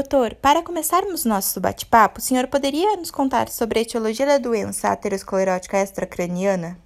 Doutor, para começarmos nosso bate-papo, o senhor poderia nos contar sobre a etiologia da doença aterosclerótica extracraniana?